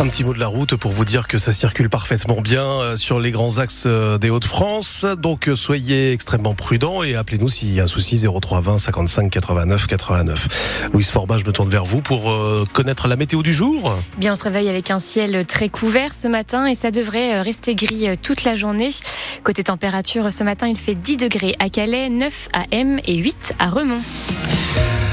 Un petit mot de la route pour vous dire que ça circule parfaitement bien euh, sur les grands axes euh, des Hauts-de-France. Donc euh, soyez extrêmement prudents et appelez-nous s'il y a un souci 0320 55 89 89. Louise Forbat, je me tourne vers vous pour connaître la météo du jour. Bien, on se réveille avec un ciel très couvert ce matin et ça devrait rester gris toute la journée. Côté température, ce matin, il fait 10 degrés à Calais, 9 à M et 8 à Remont.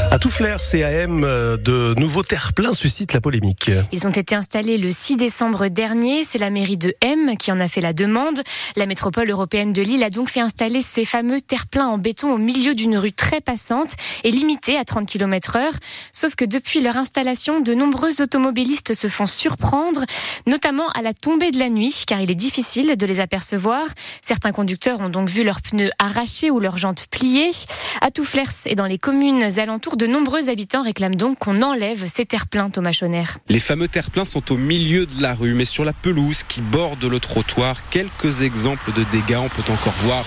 À tout flair, CAM, euh, de nouveaux terre-pleins suscitent la polémique. Ils ont été installés le 6 décembre dernier. C'est la mairie de M qui en a fait la demande. La métropole européenne de Lille a donc fait installer ces fameux terre-pleins en béton au milieu d'une rue très passante et limitée à 30 km heure. Sauf que depuis leur installation, de nombreux automobilistes se font surprendre, notamment à la tombée de la nuit, car il est difficile de les apercevoir. Certains conducteurs ont donc vu leurs pneus arrachés ou leurs jantes pliées. À Touflers et dans les communes alentours de nombreux habitants réclament donc qu'on enlève ces terre-pleins, Thomas Schoner. Les fameux terre-pleins sont au milieu de la rue, mais sur la pelouse qui borde le trottoir, quelques exemples de dégâts, on peut encore voir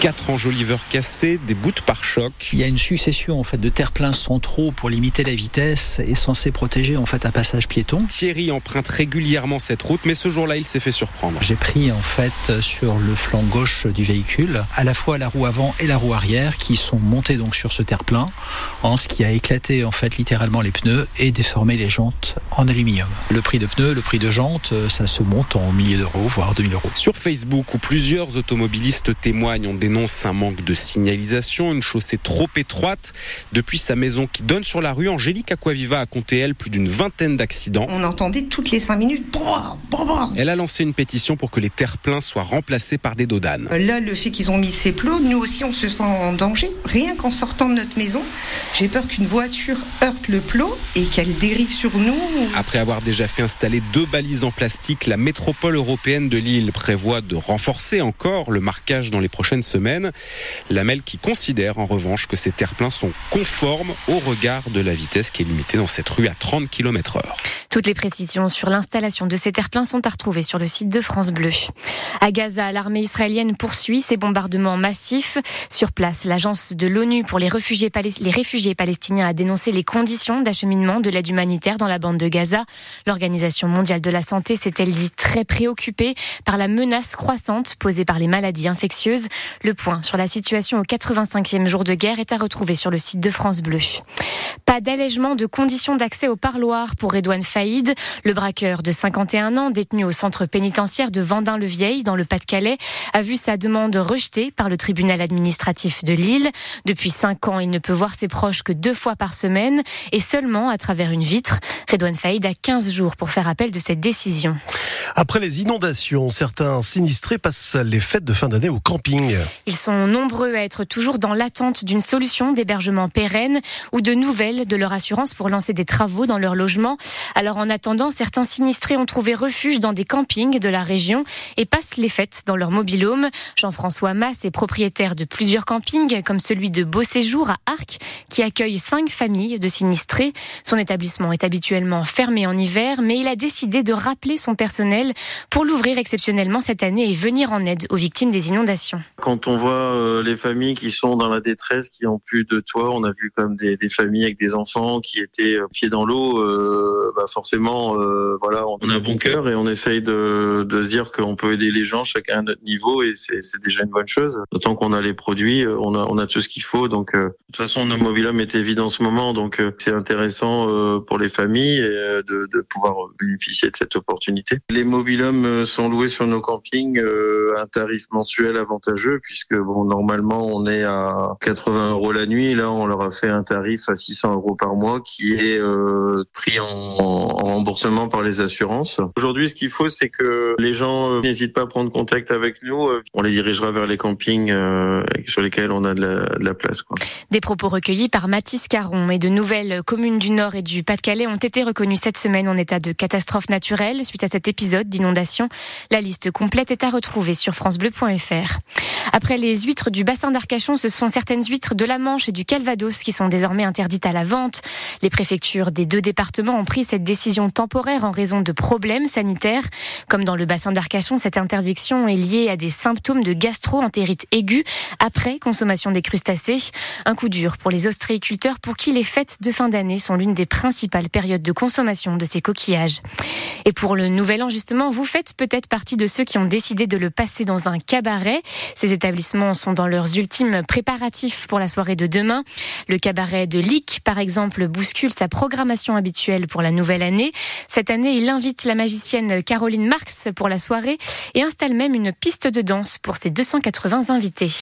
quatre enjoliveurs cassés, des bouts de pare-choc. Il y a une succession en fait de terre-pleins centraux pour limiter la vitesse et censé protéger en fait un passage piéton. Thierry emprunte régulièrement cette route, mais ce jour-là, il s'est fait surprendre. J'ai pris en fait sur le flanc gauche du véhicule à la fois la roue avant et la roue arrière qui sont montées donc sur ce terre-plein, en ce qui a éclaté en fait littéralement les pneus et déformé les jantes en aluminium. Le prix de pneus, le prix de jantes, ça se monte en milliers d'euros, voire 2000 euros. Sur Facebook, où plusieurs automobilistes témoignent, on dénonce un manque de signalisation, une chaussée trop étroite. Depuis sa maison qui donne sur la rue, Angélique Aquaviva a compté, elle, plus d'une vingtaine d'accidents. On entendait toutes les cinq minutes. Elle a lancé une pétition pour que les terre-pleins soient remplacés par des dodanes. Là, le fait qu'ils ont mis ces plots, nous aussi, on se sent en danger. Rien qu'en sortant de notre maison, j'ai peur qu'une voiture heurte le plot et qu'elle dérive sur nous. Après avoir déjà fait installer deux balises en plastique, la métropole européenne de Lille prévoit de renforcer encore le marquage dans les prochaines semaines semaine. Lamel qui considère en revanche que ces terre-pleins sont conformes au regard de la vitesse qui est limitée dans cette rue à 30 km heure. Toutes les précisions sur l'installation de ces terre-pleins sont à retrouver sur le site de France Bleu. À Gaza, l'armée israélienne poursuit ses bombardements massifs. Sur place, l'agence de l'ONU pour les réfugiés, les réfugiés palestiniens a dénoncé les conditions d'acheminement de l'aide humanitaire dans la bande de Gaza. L'Organisation mondiale de la santé s'est-elle dit très préoccupée par la menace croissante posée par les maladies infectieuses. Le point sur la situation au 85e jour de guerre est à retrouver sur le site de France Bleu. Pas d'allègement de conditions d'accès au parloir pour Redouane Faïd. Le braqueur de 51 ans, détenu au centre pénitentiaire de Vendin-le-Vieil, dans le Pas-de-Calais, a vu sa demande rejetée par le tribunal administratif de Lille. Depuis 5 ans, il ne peut voir ses proches que deux fois par semaine et seulement à travers une vitre. Redouane Faïd a 15 jours pour faire appel de cette décision. Après les inondations, certains sinistrés passent les fêtes de fin d'année au camping. Ils sont nombreux à être toujours dans l'attente d'une solution d'hébergement pérenne ou de nouvelles de leur assurance pour lancer des travaux dans leur logement. Alors en attendant, certains sinistrés ont trouvé refuge dans des campings de la région et passent les fêtes dans leur mobilhome. Jean-François Mass est propriétaire de plusieurs campings comme celui de Beau Séjour à Arc qui accueille cinq familles de sinistrés. Son établissement est habituellement fermé en hiver mais il a décidé de rappeler son personnel pour l'ouvrir exceptionnellement cette année et venir en aide aux victimes des inondations. Quand on voit euh, les familles qui sont dans la détresse, qui ont plus de toit, on a vu comme des, familles avec des enfants qui étaient euh, pieds dans l'eau, euh, bah forcément, voilà, on a bon cœur et on essaye de, de se dire qu'on peut aider les gens chacun à notre niveau et c'est déjà une bonne chose. D'autant qu'on a les produits, on a, on a tout ce qu'il faut. Donc, de toute façon, nos mobilhommes est vide en ce moment, donc c'est intéressant pour les familles de, de pouvoir bénéficier de cette opportunité. Les mobilhommes sont loués sur nos campings à un tarif mensuel avantageux puisque bon, normalement, on est à 80 euros la nuit. Là, on leur a fait un tarif à 600 euros par mois qui est euh, pris en, en, remboursement par les assurances. Aujourd'hui, ce qu'il faut, c'est que les gens euh, n'hésitent pas à prendre contact avec nous. On les dirigera vers les campings euh, sur lesquels on a de la, place. Des propos recueillis par Mathieu Tiscaron et de nouvelles communes du Nord et du Pas-de-Calais ont été reconnues cette semaine en état de catastrophe naturelle suite à cet épisode d'inondation. La liste complète est à retrouver sur francebleu.fr. Après les huîtres du bassin d'Arcachon, ce sont certaines huîtres de la Manche et du Calvados qui sont désormais interdites à la vente. Les préfectures des deux départements ont pris cette décision temporaire en raison de problèmes sanitaires. Comme dans le bassin d'Arcachon, cette interdiction est liée à des symptômes de gastro-entérite aiguë après consommation des crustacés. Un coup dur pour les ostréiculteurs pour qui les fêtes de fin d'année sont l'une des principales périodes de consommation de ces coquillages. Et pour le nouvel an, justement, vous faites peut-être partie de ceux qui ont décidé de le passer dans un cabaret. Ces établissements sont dans leurs ultimes préparatifs pour la soirée de demain. Le cabaret de Lick, par exemple, bouscule sa programmation habituelle pour la Cette année, il invite la magicienne Caroline Marx pour la soirée et installe même une piste de danse pour ses 280 invités.